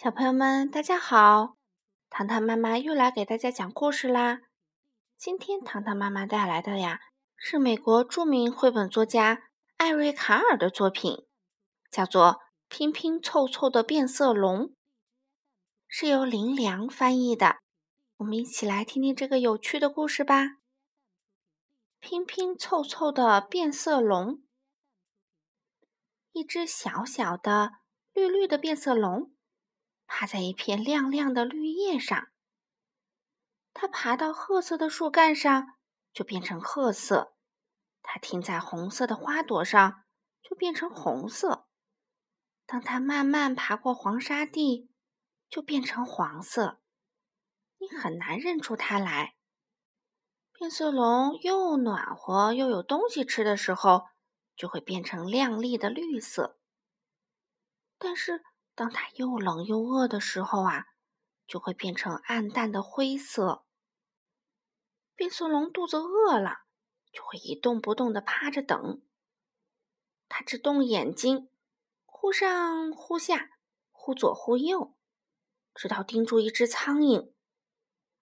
小朋友们，大家好！糖糖妈妈又来给大家讲故事啦。今天糖糖妈妈带来的呀，是美国著名绘本作家艾瑞卡尔的作品，叫做《拼拼凑凑的变色龙》，是由林良翻译的。我们一起来听听这个有趣的故事吧。拼拼凑凑的变色龙，一只小小的绿绿的变色龙。趴在一片亮亮的绿叶上，它爬到褐色的树干上，就变成褐色；它停在红色的花朵上，就变成红色；当它慢慢爬过黄沙地，就变成黄色。你很难认出它来。变色龙又暖和又有东西吃的时候，就会变成亮丽的绿色。但是，当它又冷又饿的时候啊，就会变成暗淡的灰色。变色龙肚子饿了，就会一动不动地趴着等。它只动眼睛，忽上忽下，忽左忽右，直到盯住一只苍蝇。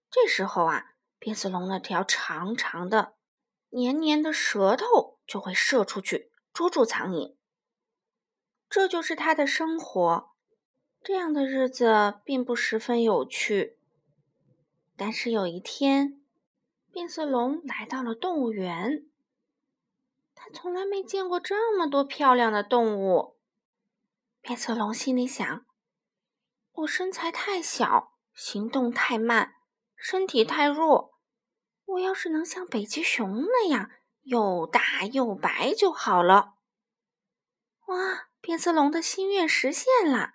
这时候啊，变色龙那条长长的、黏黏的舌头就会射出去，捉住苍蝇。这就是它的生活。这样的日子并不十分有趣。但是有一天，变色龙来到了动物园。他从来没见过这么多漂亮的动物。变色龙心里想：“我身材太小，行动太慢，身体太弱。我要是能像北极熊那样又大又白就好了。”哇！变色龙的心愿实现了。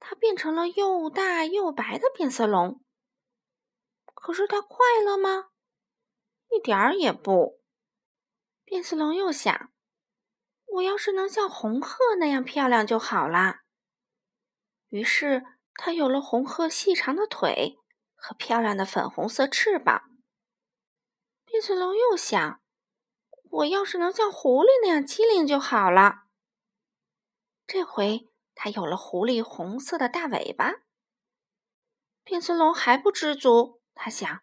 它变成了又大又白的变色龙，可是它快乐吗？一点儿也不。变色龙又想：我要是能像红鹤那样漂亮就好啦。于是，它有了红鹤细长的腿和漂亮的粉红色翅膀。变色龙又想：我要是能像狐狸那样机灵就好了。这回。它有了狐狸红色的大尾巴。变色龙还不知足，他想：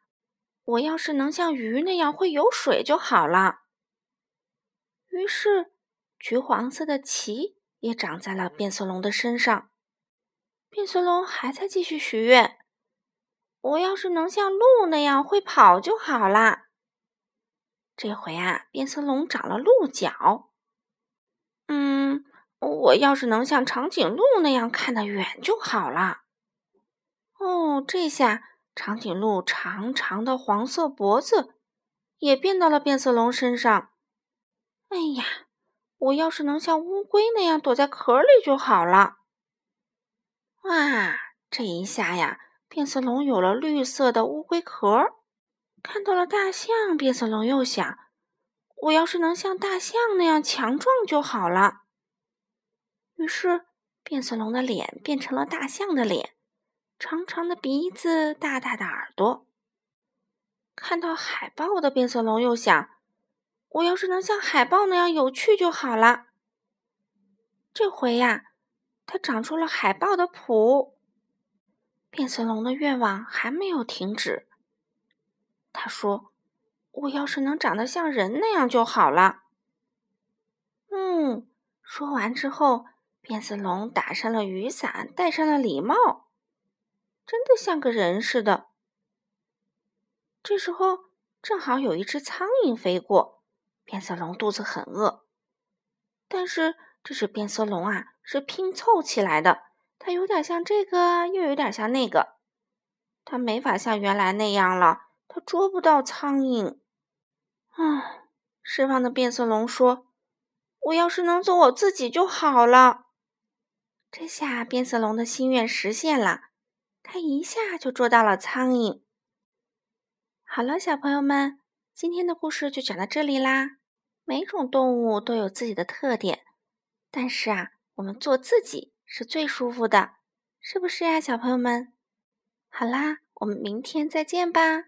我要是能像鱼那样会游水就好了。于是，橘黄色的鳍也长在了变色龙的身上。变色龙还在继续许愿：我要是能像鹿那样会跑就好啦。这回啊，变色龙长了鹿角。嗯。我要是能像长颈鹿那样看得远就好了。哦，这下长颈鹿长长的黄色脖子也变到了变色龙身上。哎呀，我要是能像乌龟那样躲在壳里就好了。哇，这一下呀，变色龙有了绿色的乌龟壳。看到了大象，变色龙又想：我要是能像大象那样强壮就好了。于是，变色龙的脸变成了大象的脸，长长的鼻子，大大的耳朵。看到海豹的变色龙又想：我要是能像海豹那样有趣就好了。这回呀，它长出了海豹的蹼。变色龙的愿望还没有停止。他说：“我要是能长得像人那样就好了。”嗯，说完之后。变色龙打上了雨伞，戴上了礼帽，真的像个人似的。这时候，正好有一只苍蝇飞过，变色龙肚子很饿。但是，这只变色龙啊，是拼凑起来的，它有点像这个，又有点像那个，它没法像原来那样了，它捉不到苍蝇。啊！失望的变色龙说：“我要是能做我自己就好了。”这下变色龙的心愿实现了，它一下就捉到了苍蝇。好了，小朋友们，今天的故事就讲到这里啦。每种动物都有自己的特点，但是啊，我们做自己是最舒服的，是不是呀，小朋友们？好啦，我们明天再见吧。